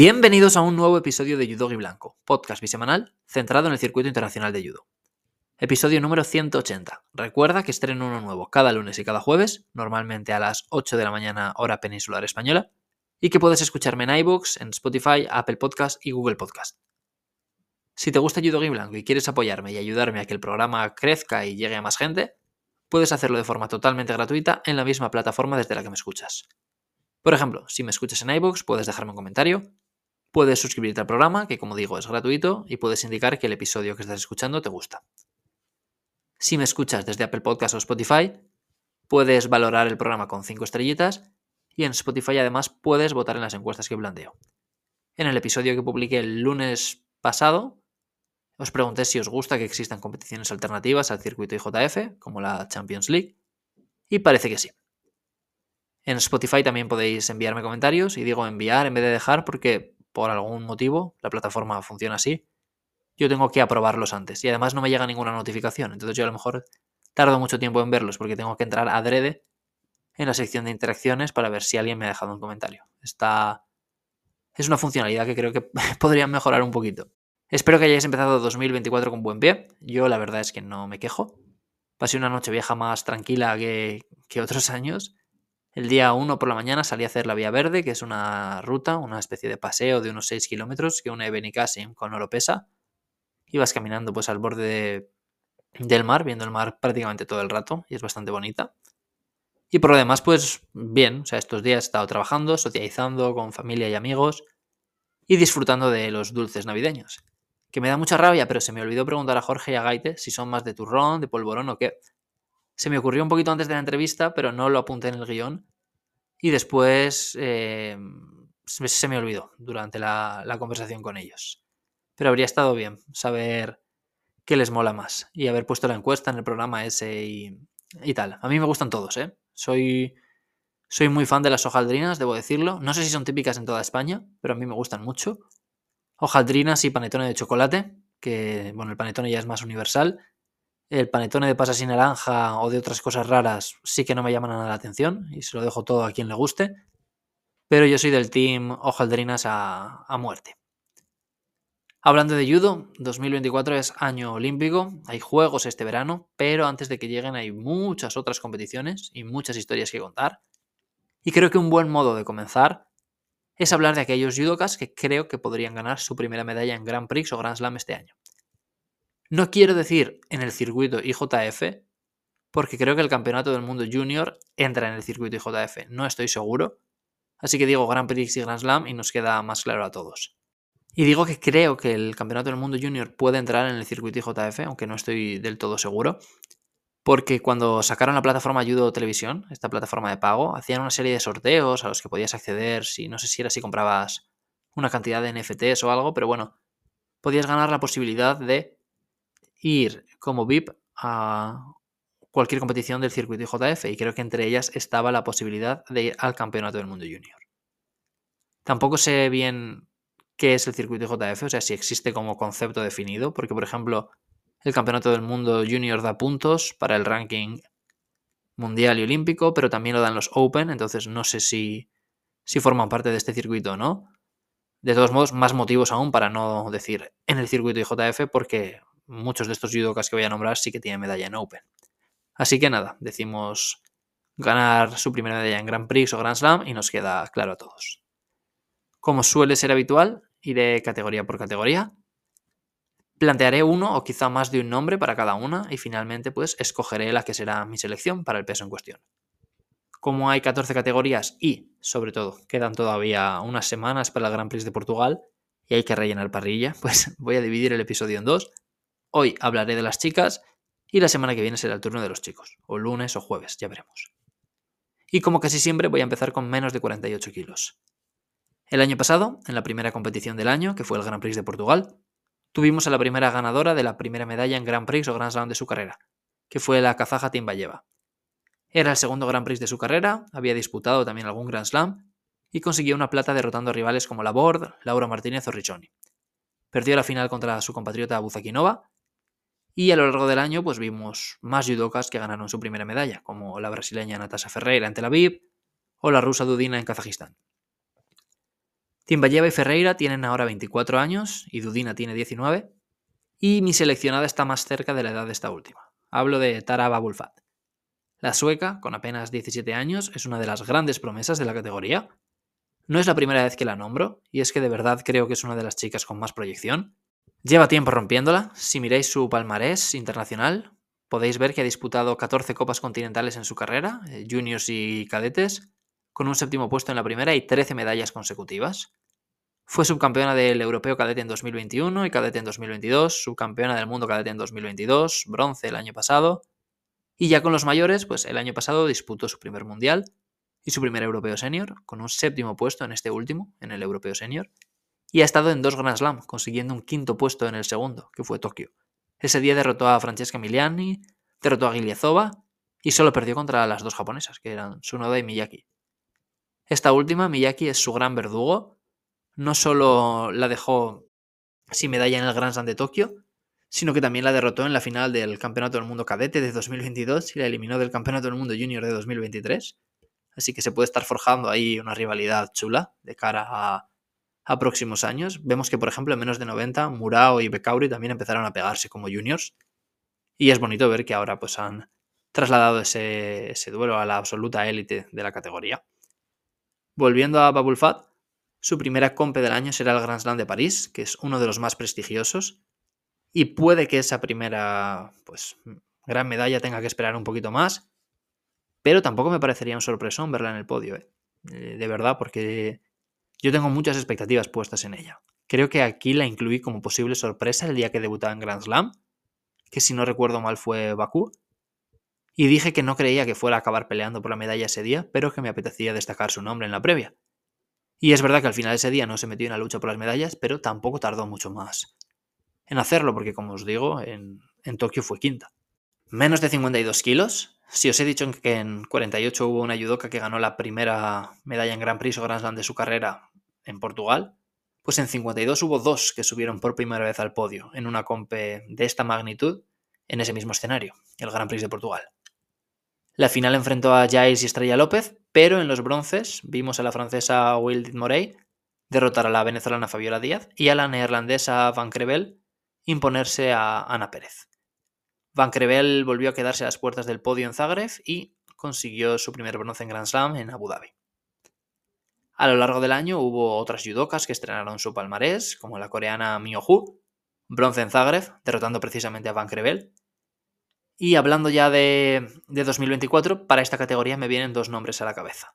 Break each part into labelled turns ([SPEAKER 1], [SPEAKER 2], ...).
[SPEAKER 1] Bienvenidos a un nuevo episodio de Judo y Blanco, podcast bisemanal centrado en el circuito internacional de judo. Episodio número 180. Recuerda que estreno uno nuevo cada lunes y cada jueves, normalmente a las 8 de la mañana hora peninsular española, y que puedes escucharme en iBooks, en Spotify, Apple Podcast y Google Podcast. Si te gusta Judo y Blanco y quieres apoyarme y ayudarme a que el programa crezca y llegue a más gente, puedes hacerlo de forma totalmente gratuita en la misma plataforma desde la que me escuchas. Por ejemplo, si me escuchas en iBooks, puedes dejarme un comentario, puedes suscribirte al programa, que como digo es gratuito, y puedes indicar que el episodio que estás escuchando te gusta. Si me escuchas desde Apple Podcast o Spotify, puedes valorar el programa con 5 estrellitas y en Spotify además puedes votar en las encuestas que planteo. En el episodio que publiqué el lunes pasado, os pregunté si os gusta que existan competiciones alternativas al circuito IJF, como la Champions League, y parece que sí. En Spotify también podéis enviarme comentarios y digo enviar en vez de dejar porque por algún motivo la plataforma funciona así. Yo tengo que aprobarlos antes y además no me llega ninguna notificación. Entonces yo a lo mejor tardo mucho tiempo en verlos porque tengo que entrar adrede en la sección de interacciones para ver si alguien me ha dejado un comentario. Esta es una funcionalidad que creo que podrían mejorar un poquito. Espero que hayáis empezado 2024 con buen pie. Yo la verdad es que no me quejo. Pasé una noche vieja más tranquila que otros años el día 1 por la mañana salí a hacer la Vía Verde, que es una ruta, una especie de paseo de unos 6 kilómetros que une Benicassim con Oropesa. Ibas caminando pues al borde del mar, viendo el mar prácticamente todo el rato y es bastante bonita. Y por lo demás, pues bien, o sea, estos días he estado trabajando, socializando con familia y amigos y disfrutando de los dulces navideños. Que me da mucha rabia, pero se me olvidó preguntar a Jorge y a Gaite si son más de turrón, de polvorón o qué. Se me ocurrió un poquito antes de la entrevista, pero no lo apunté en el guion. Y después eh, se me olvidó durante la, conversación con ellos. Pero habría estado bien saber qué les mola más y haber puesto la encuesta en el programa ese y, y tal. A mí me gustan todos, ¿eh? Soy, soy muy fan de las hojaldrinas, debo decirlo. No sé si son típicas en toda España, pero a mí me gustan mucho. Hojaldrinas y panetone de chocolate, que bueno, el panetone ya es más universal. El panetone de pasas y naranja o de otras cosas raras sí que no me llaman nada la atención y se lo dejo todo a quien le guste. Pero yo soy del team hojaldrinas a, a muerte. Hablando de judo, 2024 es año olímpico, hay juegos este verano, pero antes de que lleguen hay muchas otras competiciones y muchas historias que contar. Y creo que un buen modo de comenzar es hablar de aquellos judokas que creo que podrían ganar su primera medalla en Grand Prix o Grand Slam este año. No quiero decir en el circuito IJF, porque creo que el Campeonato del Mundo Junior entra en el circuito IJF, no estoy seguro. Así que digo Grand Prix y Grand Slam y nos queda más claro a todos. Y digo que creo que el Campeonato del Mundo Junior puede entrar en el circuito IJF, aunque no estoy del todo seguro. Porque cuando sacaron la plataforma Judo Televisión, esta plataforma de pago, hacían una serie de sorteos a los que podías acceder, si no sé si era si comprabas una cantidad de NFTs o algo, pero bueno, podías ganar la posibilidad de ir como VIP a cualquier competición del circuito IJF y creo que entre ellas estaba la posibilidad de ir al Campeonato del Mundo Junior. Tampoco sé bien qué es el circuito IJF, o sea, si existe como concepto definido, porque por ejemplo el Campeonato del Mundo Junior da puntos para el ranking mundial y olímpico, pero también lo dan los Open, entonces no sé si, si forman parte de este circuito o no. De todos modos, más motivos aún para no decir en el circuito IJF, porque muchos de estos judokas que voy a nombrar sí que tienen medalla en Open. Así que nada, decimos ganar su primera medalla en Grand Prix o Grand Slam y nos queda claro a todos. Como suele ser habitual, iré categoría por categoría. Plantearé uno o quizá más de un nombre para cada una y finalmente pues escogeré la que será mi selección para el peso en cuestión. Como hay 14 categorías y, sobre todo, quedan todavía unas semanas para el Grand Prix de Portugal y hay que rellenar parrilla, pues voy a dividir el episodio en dos Hoy hablaré de las chicas y la semana que viene será el turno de los chicos, o lunes o jueves, ya veremos. Y como casi siempre voy a empezar con menos de 48 kilos. El año pasado, en la primera competición del año, que fue el Grand Prix de Portugal, tuvimos a la primera ganadora de la primera medalla en Grand Prix o Grand Slam de su carrera, que fue la kazaja Timbayeva. Era el segundo Grand Prix de su carrera, había disputado también algún Grand Slam y consiguió una plata derrotando rivales como Laborde, Laura Martínez o Riccioni. Perdió la final contra su compatriota Buzakinova y a lo largo del año, pues vimos más judokas que ganaron su primera medalla, como la brasileña Natasha Ferreira en Tel Aviv o la rusa Dudina en Kazajistán. Timbayeva y Ferreira tienen ahora 24 años y Dudina tiene 19. Y mi seleccionada está más cerca de la edad de esta última. Hablo de Tara Babulfat. La sueca, con apenas 17 años, es una de las grandes promesas de la categoría. No es la primera vez que la nombro, y es que de verdad creo que es una de las chicas con más proyección. Lleva tiempo rompiéndola. Si miráis su palmarés internacional, podéis ver que ha disputado 14 copas continentales en su carrera, eh, juniors y cadetes, con un séptimo puesto en la primera y 13 medallas consecutivas. Fue subcampeona del Europeo Cadete en 2021 y Cadete en 2022, subcampeona del Mundo Cadete en 2022, bronce el año pasado. Y ya con los mayores, pues el año pasado disputó su primer Mundial y su primer Europeo Senior, con un séptimo puesto en este último, en el Europeo Senior. Y ha estado en dos Grand Slam, consiguiendo un quinto puesto en el segundo, que fue Tokio. Ese día derrotó a Francesca Miliani, derrotó a Giliezova y solo perdió contra las dos japonesas, que eran Tsunoda y Miyaki. Esta última, Miyaki, es su gran verdugo no solo la dejó sin medalla en el Grand Slam de Tokio, sino que también la derrotó en la final del Campeonato del Mundo Cadete de 2022 y la eliminó del Campeonato del Mundo Junior de 2023. Así que se puede estar forjando ahí una rivalidad chula de cara a, próximos años. Vemos que, por ejemplo, en menos de 90, Murao y Becauri también empezaron a pegarse como juniors. Y es bonito ver que ahora pues, han trasladado ese, ese duelo a la absoluta élite de la categoría. Volviendo a Babulfat, su primera compe del año será el Grand Slam de París, que es uno de los más prestigiosos. Y puede que esa primera pues, gran medalla tenga que esperar un poquito más. Pero tampoco me parecería un sorpresón verla en el podio, ¿eh? Eh, de verdad, porque yo tengo muchas expectativas puestas en ella. Creo que aquí la incluí como posible sorpresa el día que debutaba en Grand Slam, que si no recuerdo mal fue Bakú. Y dije que no creía que fuera a acabar peleando por la medalla ese día, pero que me apetecía destacar su nombre en la previa. Y es verdad que al final de ese día no se metió en la lucha por las medallas, pero tampoco tardó mucho más en hacerlo, porque como os digo, en, Tokio fue quinta. Menos de 52 kilos. Si os he dicho que en 48 hubo una judoka que ganó la primera medalla en Grand Prix o Grand Slam de su carrera en Portugal, pues en 52 hubo dos que subieron por primera vez al podio en una compe de esta magnitud en ese mismo escenario, el Grand Prix de Portugal. La final enfrentó a Jais y Estrella López, pero en los bronces vimos a la francesa Wildit Morey derrotar a la venezolana Fabiola Díaz y a la neerlandesa Van Crevel imponerse a Ana Pérez. Van Crevel volvió a quedarse a las puertas del podio en Zagreb y consiguió su primer bronce en Grand Slam en Abu Dhabi. A lo largo del año hubo otras judokas que estrenaron su palmarés, como la coreana Mio Hu, bronce en Zagreb, derrotando precisamente a Van Crevel, y hablando ya de, 2024, para esta categoría me vienen dos nombres a la cabeza.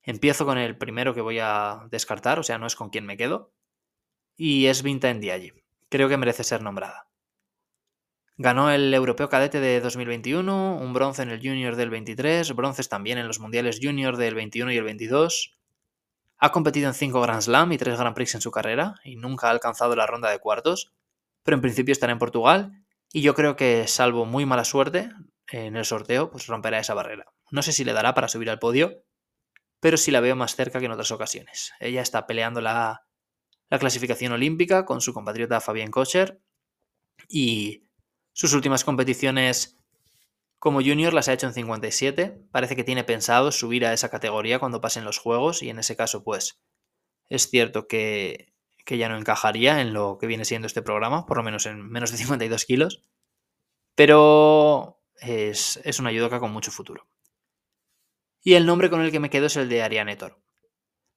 [SPEAKER 1] Empiezo con el primero que voy a descartar, o sea, no es con quien me quedo, y es Vinta Ndiaye. Creo que merece ser nombrada. Ganó el Europeo Cadete de 2021, un bronce en el Junior del 23, bronces también en los Mundiales Junior del 21 y el 22. Ha competido en 5 Grand Slam y 3 Grand Prix en su carrera y nunca ha alcanzado la ronda de cuartos, pero en principio estará en Portugal y yo creo que, salvo muy mala suerte, en el sorteo, pues romperá esa barrera. No sé si le dará para subir al podio, pero sí la veo más cerca que en otras ocasiones. Ella está peleando la, la clasificación olímpica con su compatriota Fabián Kocher y sus últimas competiciones como junior las ha hecho en 57. Parece que tiene pensado subir a esa categoría cuando pasen los juegos y en ese caso pues es cierto que que ya no encajaría en lo que viene siendo este programa, por lo menos en menos de 52 kilos. Pero es, una judoka con mucho futuro. Y el nombre con el que me quedo es el de Ariane Toro.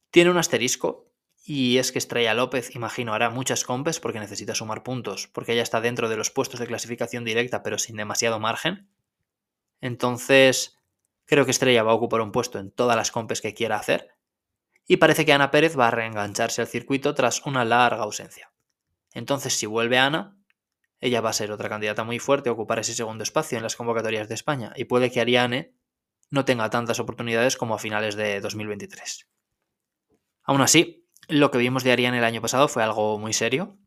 [SPEAKER 1] Tiene un asterisco, y es que Estrella López, imagino, hará muchas compes porque necesita sumar puntos, porque ella está dentro de los puestos de clasificación directa, pero sin demasiado margen. Entonces, creo que Estrella va a ocupar un puesto en todas las compes que quiera hacer y parece que Ana Pérez va a reengancharse al circuito tras una larga ausencia. Entonces, si vuelve Ana, ella va a ser otra candidata muy fuerte a ocupar ese segundo espacio en las convocatorias de España y puede que Ariane no tenga tantas oportunidades como a finales de 2023. Aún así, lo que vimos de Ariane el año pasado fue algo muy serio.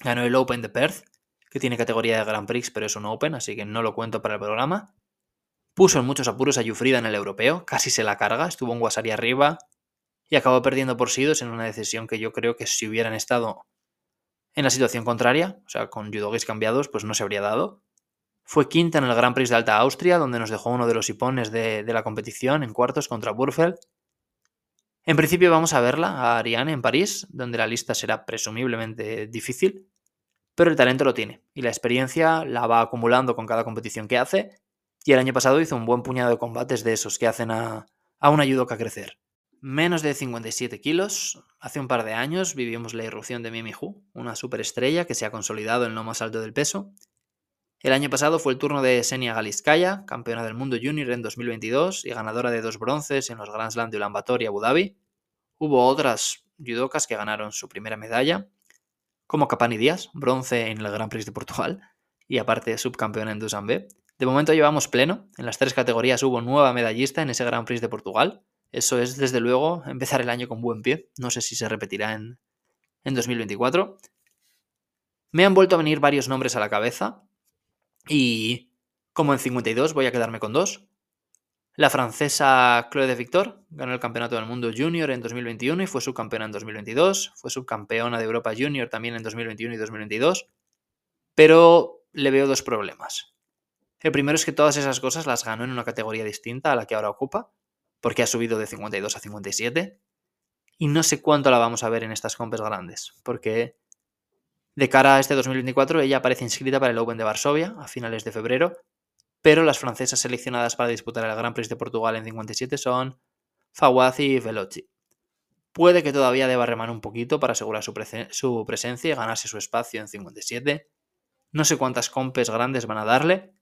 [SPEAKER 1] Ganó el Open de Perth, que tiene categoría de Grand Prix, pero es un Open, así que no lo cuento para el programa. Puso en muchos apuros a Yufrida en el europeo, casi se la carga, estuvo en Guasari arriba, y acabó perdiendo por Sidos en una decisión que yo creo que si hubieran estado en la situación contraria, o sea, con judogis cambiados, pues no se habría dado. Fue quinta en el Grand Prix de Alta Austria, donde nos dejó uno de los hipones de, la competición en cuartos contra Burfeld. En principio vamos a verla a Ariane en París, donde la lista será presumiblemente difícil, pero el talento lo tiene y la experiencia la va acumulando con cada competición que hace y el año pasado hizo un buen puñado de combates de esos que hacen a, a un a crecer. Menos de 57 kilos. Hace un par de años vivimos la irrupción de Mimi Hu, una superestrella que se ha consolidado en lo más alto del peso. El año pasado fue el turno de Senia Galiskaya, campeona del mundo junior en 2022 y ganadora de dos bronces en los Grand Slam de Ulaanbaatar y Abu Dhabi. Hubo otras judokas que ganaron su primera medalla, como Capani Díaz, bronce en el Grand Prix de Portugal y aparte subcampeona en Dusanbe. De momento llevamos pleno. En las tres categorías hubo nueva medallista en ese Grand Prix de Portugal. Eso es, desde luego, empezar el año con buen pie. No sé si se repetirá en, en 2024. Me han vuelto a venir varios nombres a la cabeza. Y como en 52 voy a quedarme con dos. La francesa Chloé de Victor ganó el Campeonato del Mundo Junior en 2021 y fue subcampeona en 2022. Fue subcampeona de Europa Junior también en 2021 y 2022. Pero le veo dos problemas. El primero es que todas esas cosas las ganó en una categoría distinta a la que ahora ocupa, porque ha subido de 52 a 57. Y no sé cuánto la vamos a ver en estas compes grandes, porque de cara a este 2024 ella aparece inscrita para el Open de Varsovia a finales de febrero pero las francesas seleccionadas para disputar el Gran Prix de Portugal en 57 son Fawaz y Veloci. Puede que todavía deba remar un poquito para asegurar su, presencia y ganarse su espacio en 57. No sé cuántas compes grandes van a darle.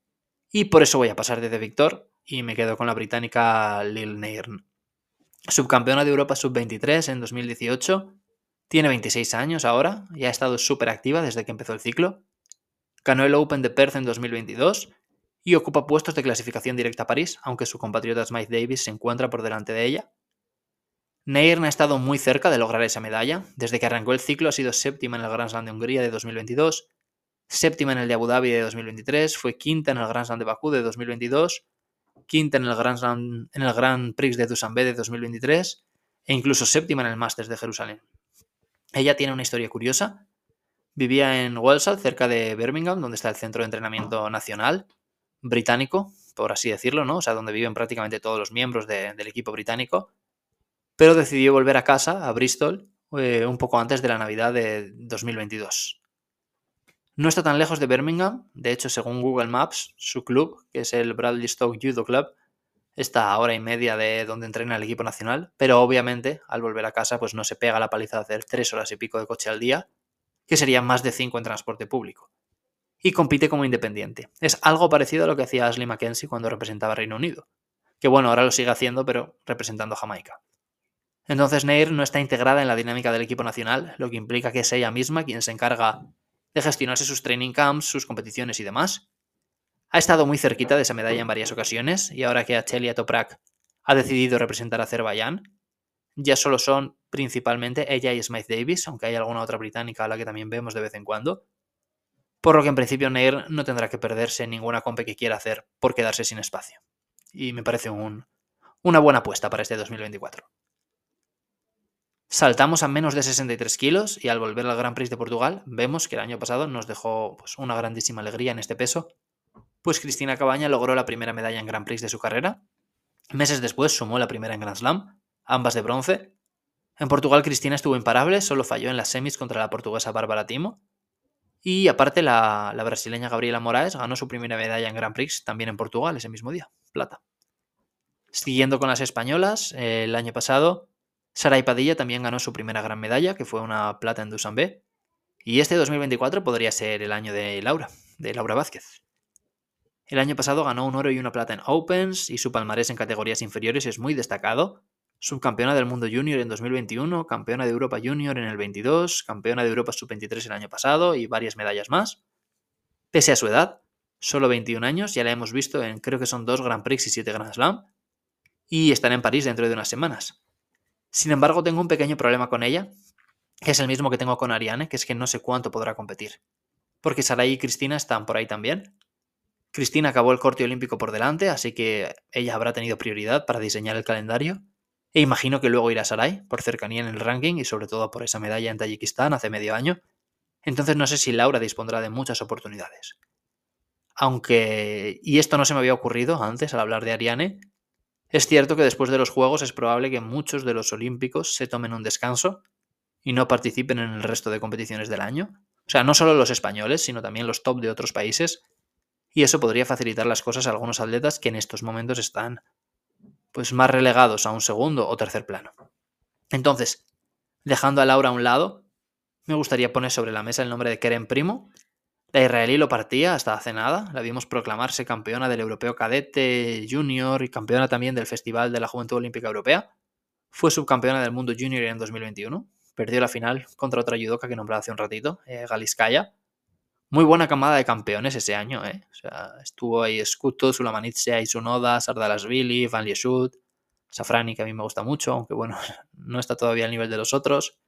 [SPEAKER 1] Y por eso voy a pasar de Victor y me quedo con la británica Lil Nairn. Subcampeona de Europa Sub-23 en 2018. Tiene 26 años ahora y ha estado súper activa desde que empezó el ciclo. Ganó el Open de Perth en 2022 y ocupa puestos de clasificación directa a París, aunque su compatriota Smythe Davis se encuentra por delante de ella. Nairn ha estado muy cerca de lograr esa medalla. Desde que arrancó el ciclo ha sido séptima en el Grand Slam de Hungría de 2022, séptima en el de Abu Dhabi de 2023, fue quinta en el Grand Slam de Bakú de 2022, quinta en el Grand, Slam, en el Grand Prix de Dusanbe de 2023 e incluso séptima en el Masters de Jerusalén. Ella tiene una historia curiosa. Vivía en Walsall, cerca de Birmingham, donde está el centro de entrenamiento nacional, británico, por así decirlo, ¿no? O sea, donde viven prácticamente todos los miembros del equipo británico, pero decidió volver a casa, a Bristol, eh, un poco antes de la Navidad de 2022. No está tan lejos de Birmingham, de hecho, según Google Maps, su club, que es el Bradley Stoke Judo Club, está a hora y media de donde entrena el equipo nacional, pero obviamente al volver a casa pues no se pega la paliza de hacer tres horas y pico de coche al día, que serían más de cinco en transporte público y compite como independiente. Es algo parecido a lo que hacía Ashley Mackenzie cuando representaba Reino Unido. Que bueno, ahora lo sigue haciendo, pero representando Jamaica. Entonces Nair no está integrada en la dinámica del equipo nacional, lo que implica que es ella misma quien se encarga de gestionarse sus training camps, sus competiciones y demás. Ha estado muy cerquita de esa medalla en varias ocasiones y ahora que Achelia Toprak ha decidido representar a Azerbaiyán, ya solo son principalmente ella y Smythe Davis, aunque hay alguna otra británica a la que también vemos de vez en cuando, por lo que en principio Nair no tendrá que perderse ninguna compe que quiera hacer por quedarse sin espacio. Y me parece un, una buena apuesta para este 2024. Saltamos a menos de 63 kilos y al volver al Gran Prix de Portugal vemos que el año pasado nos dejó pues, una grandísima alegría en este peso, pues Cristina Cabaña logró la primera medalla en Gran Prix de su carrera. Meses después sumó la primera en Grand Slam, ambas de bronce. En Portugal Cristina estuvo imparable, solo falló en las semis contra la portuguesa Bárbara Timo, y aparte, la, brasileña Gabriela Moraes ganó su primera medalla en Grand Prix también en Portugal ese mismo día, plata. Siguiendo con las españolas, el año pasado, Saray Padilla también ganó su primera gran medalla, que fue una plata en Dusanbe. Y este 2024 podría ser el año de Laura, de Laura Vázquez. El año pasado ganó un oro y una plata en Opens y su palmarés en categorías inferiores es muy destacado, subcampeona del mundo junior en 2021, campeona de Europa junior en el 22, campeona de Europa sub-23 el año pasado y varias medallas más. Pese a su edad, solo 21 años, ya la hemos visto en creo que son dos Grand Prix y siete Grand Slam, y estará en París dentro de unas semanas. Sin embargo, tengo un pequeño problema con ella, que es el mismo que tengo con Ariane, que es que no sé cuánto podrá competir. Porque Sarai y Cristina están por ahí también. Cristina acabó el corte olímpico por delante, así que ella habrá tenido prioridad para diseñar el calendario. E imagino que luego irá Sarai, por cercanía en el ranking y sobre todo por esa medalla en Tayikistán hace medio año. Entonces no sé si Laura dispondrá de muchas oportunidades. Aunque, y esto no se me había ocurrido antes al hablar de Ariane, Es cierto que después de los Juegos es probable que muchos de los olímpicos se tomen un descanso y no participen en el resto de competiciones del año. O sea, no solo los españoles, sino también los top de otros países. Y eso podría facilitar las cosas a algunos atletas que en estos momentos están pues más relegados a un segundo o tercer plano. Entonces, dejando a Laura a un lado, me gustaría poner sobre la mesa el nombre de Keren Primo. La israelí lo partía hasta hace nada. La vimos proclamarse campeona del Europeo Cadete Junior y campeona también del Festival de la Juventud Olímpica Europea. Fue subcampeona del mundo junior en 2021. Perdió la final contra otra judoka que nombraba hace un ratito, eh, Galiskaya. Muy buena camada de campeones ese año, ¿eh? O sea, estuvo ahí Scuto, Sulamanitsia, Isunoda, Sardalasvili, Van Liesut, Safrani, que a mí me gusta mucho, aunque bueno, no está todavía al nivel de los otros.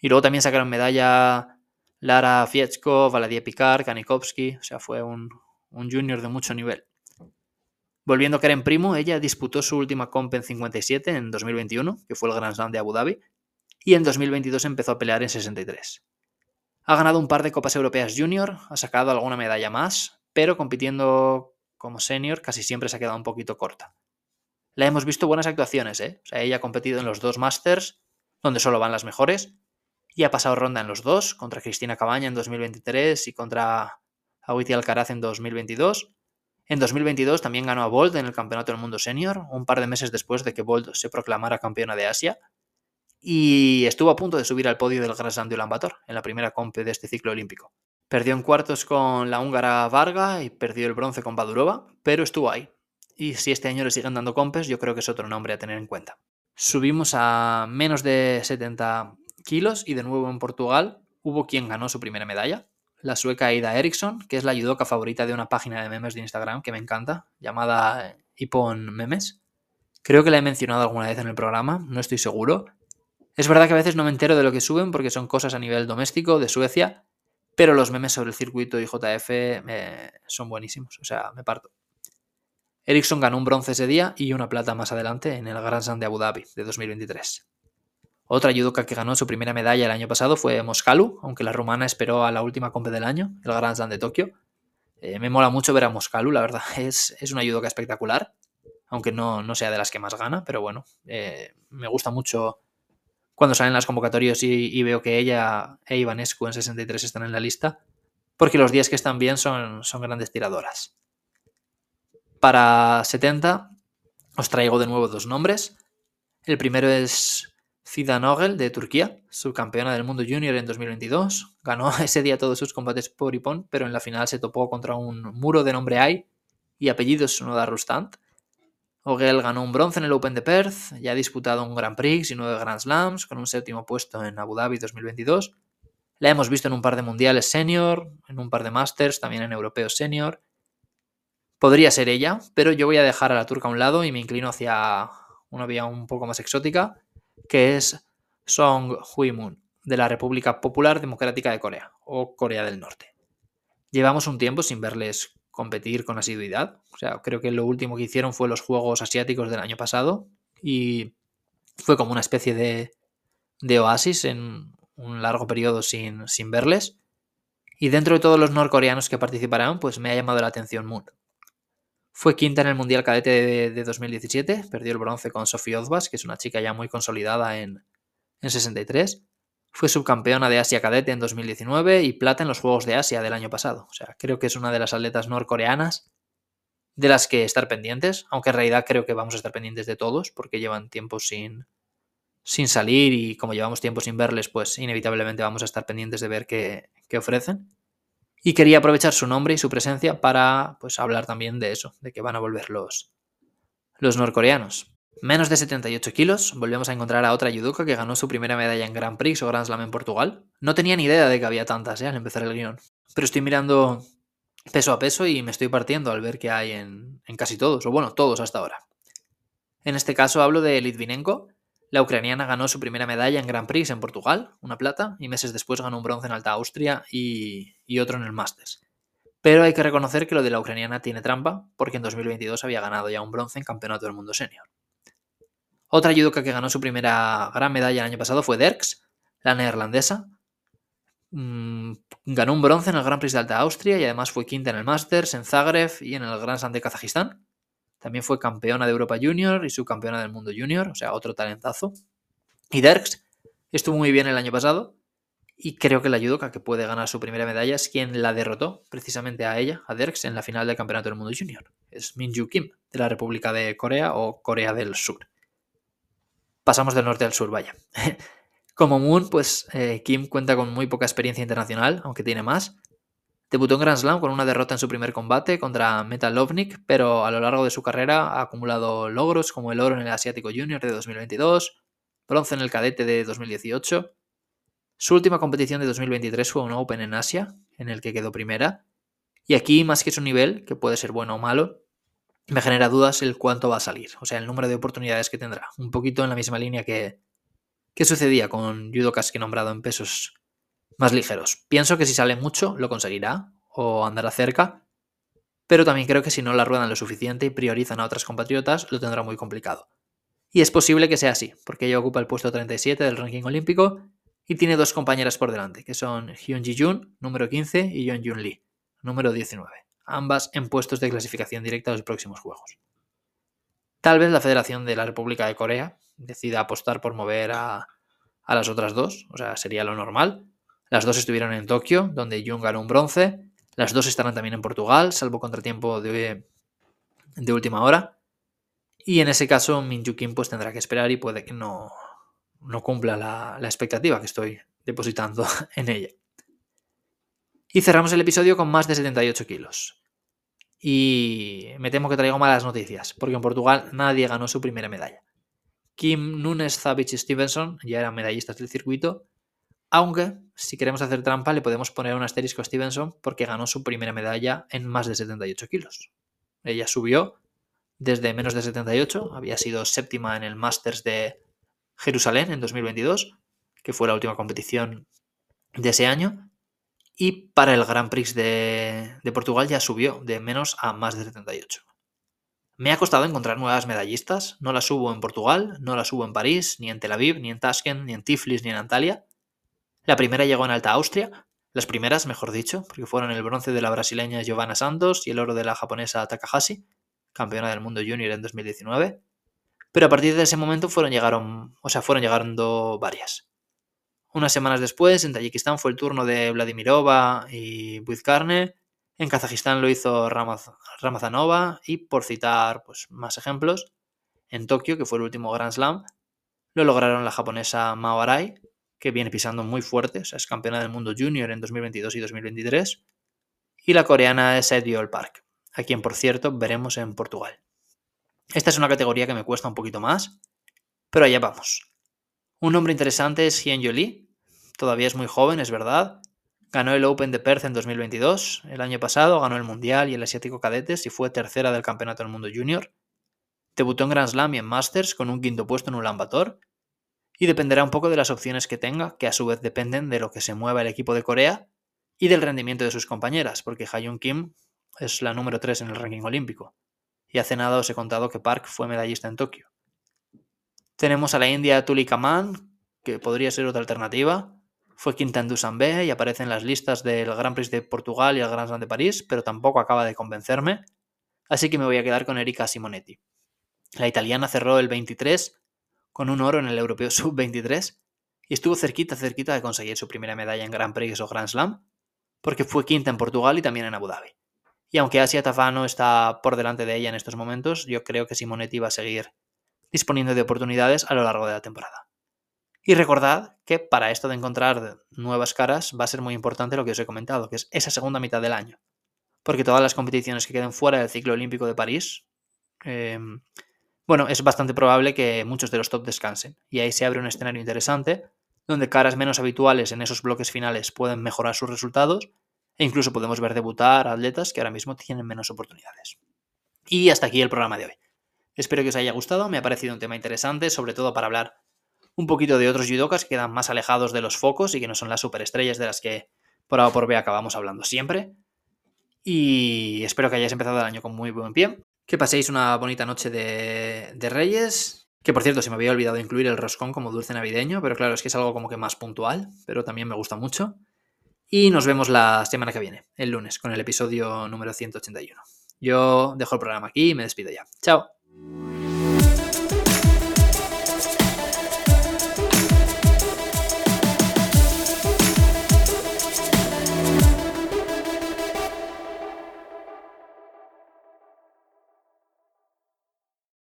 [SPEAKER 1] Y luego también sacaron medalla Lara Fiechko, Valadia Picard, Kanikovsky, o sea, fue un, un junior de mucho nivel. Volviendo a Karen Primo, ella disputó su última comp en 57 en 2021, que fue el Grand Slam de Abu Dhabi, y en 2022 empezó a pelear en 63. Ha ganado un par de Copas Europeas Junior, ha sacado alguna medalla más, pero compitiendo como senior casi siempre se ha quedado un poquito corta. La hemos visto buenas actuaciones, ¿eh? O sea, ella ha competido en los dos Masters, donde solo van las mejores, y ha pasado ronda en los dos, contra Cristina Cabaña en 2023 y contra Awiti Alcaraz en 2022. En 2022 también ganó a Bolt en el Campeonato del Mundo Senior, un par de meses después de que Bolt se proclamara campeona de Asia y estuvo a punto de subir al podio del Grand Slam de Ulaanbaatar en la primera compe de este ciclo olímpico. Perdió en cuartos con la húngara Varga y perdió el bronce con Badurova, pero estuvo ahí. Y si este año le siguen dando compes, yo creo que es otro nombre a tener en cuenta. Subimos a menos de 70 kilos y de nuevo en Portugal hubo quien ganó su primera medalla, la sueca Aida Eriksson, que es la judoka favorita de una página de memes de Instagram que me encanta, llamada Ipon Memes. Creo que la he mencionado alguna vez en el programa, no estoy seguro, es verdad que a veces no me entero de lo que suben porque son cosas a nivel doméstico de Suecia, pero los memes sobre el circuito y JF son buenísimos, o sea, me parto. Ericsson ganó un bronce ese día y una plata más adelante en el Grand Slam de Abu Dhabi de 2023. Otra judoka que ganó su primera medalla el año pasado fue Moscalu, aunque la rumana esperó a la última compe del año, el Grand Slam de Tokio. Eh, me mola mucho ver a Moscalu, la verdad, es, es una judoka espectacular, aunque no, no, sea de las que más gana, pero bueno, eh, me gusta mucho cuando salen las convocatorias y, veo que ella e Ivanescu en 63 están en la lista, porque los días que están bien son, son grandes tiradoras. Para 70 os traigo de nuevo dos nombres. El primero es Fida Nogel de Turquía, subcampeona del mundo junior en 2022. Ganó ese día todos sus combates por Ipon, pero en la final se topó contra un muro de nombre Ai y apellido Sunoda Rustant. Ogel ganó un bronce en el Open de Perth, ya ha disputado un Grand Prix y nueve Grand Slams, con un séptimo puesto en Abu Dhabi 2022. La hemos visto en un par de mundiales senior, en un par de Masters, también en europeos senior. Podría ser ella, pero yo voy a dejar a la turca a un lado y me inclino hacia una vía un poco más exótica, que es Song Hui-moon, de la República Popular Democrática de Corea, o Corea del Norte. Llevamos un tiempo sin verles competir con asiduidad. O sea, creo que lo último que hicieron fue los Juegos Asiáticos del año pasado y fue como una especie de, de oasis en un largo periodo sin, sin, verles. Y dentro de todos los norcoreanos que participarán, pues me ha llamado la atención Moon. Fue quinta en el Mundial Cadete de, de 2017, perdió el bronce con Sofía Ozbas, que es una chica ya muy consolidada en, en 63. Fue subcampeona de Asia Cadete en 2019 y plata en los Juegos de Asia del año pasado. O sea, creo que es una de las atletas norcoreanas de las que estar pendientes, aunque en realidad creo que vamos a estar pendientes de todos porque llevan tiempo sin, sin salir y como llevamos tiempo sin verles, pues inevitablemente vamos a estar pendientes de ver qué, qué ofrecen. Y quería aprovechar su nombre y su presencia para pues, hablar también de eso, de que van a volver los, los norcoreanos. Menos de 78 kilos, volvemos a encontrar a otra judoka que ganó su primera medalla en Grand Prix o Grand Slam en Portugal. No tenía ni idea de que había tantas ¿eh? al empezar el guion. Pero estoy mirando peso a peso y me estoy partiendo al ver que hay en, casi todos, o bueno, todos hasta ahora. En este caso hablo de Litvinenko. La ucraniana ganó su primera medalla en Grand Prix en Portugal, una plata, y meses después ganó un bronce en Alta Austria y, y otro en el Masters. Pero hay que reconocer que lo de la ucraniana tiene trampa, porque en 2022 había ganado ya un bronce en Campeonato del Mundo Senior. Otra judoka que ganó su primera gran medalla el año pasado fue Derks, la neerlandesa. Mm, ganó un bronce en el Grand Prix de Alta Austria y además fue quinta en el Masters, en Zagreb y en el Grand Slam de Kazajistán. también fue campeona de Europa Junior y subcampeona del mundo junior, o sea, otro talentazo. Y Derks estuvo muy bien el año pasado y creo que la judoka que puede ganar su primera medalla es quien la derrotó precisamente a ella, a Derks, en la final del Campeonato del Mundo Junior. Es Minju Kim, de la República de Corea o Corea del Sur. Pasamos del norte al sur, vaya. Como Moon, pues eh, Kim cuenta con muy poca experiencia internacional, aunque tiene más. Debutó en Grand Slam con una derrota en su primer combate contra Metal Lovnik, pero a lo largo de su carrera ha acumulado logros como el oro en el Asiático Junior de 2022, bronce en el cadete de 2018. Su última competición de 2023 fue un Open en Asia, en el que quedó primera. Y aquí, más que su nivel, que puede ser bueno o malo, me genera dudas el cuánto va a salir, o sea, el número de oportunidades que tendrá. Un poquito en la misma línea que, que sucedía con judokas que nombrado en pesos más ligeros. Pienso que si sale mucho lo conseguirá o andará cerca, pero también creo que si no la ruedan lo suficiente y priorizan a otras compatriotas lo tendrá muy complicado. Y es posible que sea así, porque ella ocupa el puesto 37 del ranking olímpico y tiene dos compañeras por delante, que son Hyun Ji-jun, número 15, y Yeon Jun Lee, número 19, ambas en puestos de clasificación directa a los próximos Juegos. Tal vez la Federación de la República de Corea decida apostar por mover a, a las otras dos, o sea, sería lo normal, las dos estuvieron en Tokio, donde Jung ganó un bronce. Las dos estarán también en Portugal, salvo contratiempo de, de última hora. Y en ese caso, Min Kim pues tendrá que esperar y puede que no, no cumpla la, la expectativa que estoy depositando en ella. Y cerramos el episodio con más de 78 kilos. Y me temo que traigo malas noticias, porque en Portugal nadie ganó su primera medalla. Kim Nunes Zavich Stevenson ya eran medallistas del circuito aunque, si queremos hacer trampa, le podemos poner un asterisco a Stevenson porque ganó su primera medalla en más de 78 kilos. Ella subió desde menos de 78, había sido séptima en el Masters de Jerusalén en 2022, que fue la última competición de ese año, y para el Grand Prix de, Portugal ya subió de menos a más de 78. Me ha costado encontrar nuevas medallistas, no las hubo en Portugal, no las hubo en París, ni en Tel Aviv, ni en Tashkent, ni en Tiflis, ni en Antalya, la primera llegó en Alta Austria, las primeras, mejor dicho, porque fueron el bronce de la brasileña Giovanna Santos y el oro de la japonesa Takahashi, campeona del mundo junior en 2019. Pero a partir de ese momento fueron, llegaron, o sea, fueron llegando varias. Unas semanas después, en Tayikistán fue el turno de Vladimirova y Buizkarne, en Kazajistán lo hizo Ramazanova y, por citar pues, más ejemplos, en Tokio, que fue el último Grand Slam, lo lograron la japonesa Mao Arai que viene pisando muy fuerte, es campeona del mundo junior en 2022 y 2023, y la coreana es Ediol Park, a quien por cierto veremos en Portugal. Esta es una categoría que me cuesta un poquito más, pero allá vamos. Un nombre interesante es Hien Yoli, todavía es muy joven, es verdad. Ganó el Open de Perth en 2022, el año pasado ganó el Mundial y el Asiático Cadetes y fue tercera del Campeonato del Mundo Junior. Debutó en Grand Slam y en Masters con un quinto puesto en Ulan Bator y dependerá un poco de las opciones que tenga, que a su vez dependen de lo que se mueva el equipo de Corea y del rendimiento de sus compañeras, porque Hayun Kim es la número 3 en el ranking olímpico. Y hace nada os he contado que Park fue medallista en Tokio. Tenemos a la India Tuli Kaman, que podría ser otra alternativa. Fue quinta en Dusanbe y aparece en las listas del Grand Prix de Portugal y el Grand Slam de París, pero tampoco acaba de convencerme. Así que me voy a quedar con Erika Simonetti. La italiana cerró el 23 con un oro en el Europeo Sub-23 y estuvo cerquita, cerquita de conseguir su primera medalla en Grand Prix o Grand Slam, porque fue quinta en Portugal y también en Abu Dhabi. Y aunque Asia Tafano está por delante de ella en estos momentos, yo creo que Simonetti va a seguir disponiendo de oportunidades a lo largo de la temporada. Y recordad que para esto de encontrar nuevas caras va a ser muy importante lo que os he comentado, que es esa segunda mitad del año. Porque todas las competiciones que queden fuera del ciclo olímpico de París, eh, bueno, es bastante probable que muchos de los top descansen, y ahí se abre un escenario interesante, donde caras menos habituales en esos bloques finales pueden mejorar sus resultados, e incluso podemos ver debutar atletas que ahora mismo tienen menos oportunidades. Y hasta aquí el programa de hoy. Espero que os haya gustado, me ha parecido un tema interesante, sobre todo para hablar un poquito de otros judokas que quedan más alejados de los focos y que no son las superestrellas de las que por A o por B acabamos hablando siempre. Y espero que hayáis empezado el año con muy buen pie que paséis una bonita noche de, Reyes. Que por cierto, se me había olvidado incluir el roscón como dulce navideño, pero claro, es que es algo como que más puntual, pero también me gusta mucho. Y nos vemos la semana que viene, el lunes, con el episodio número 181. Yo dejo el programa aquí y me despido ya. Chao.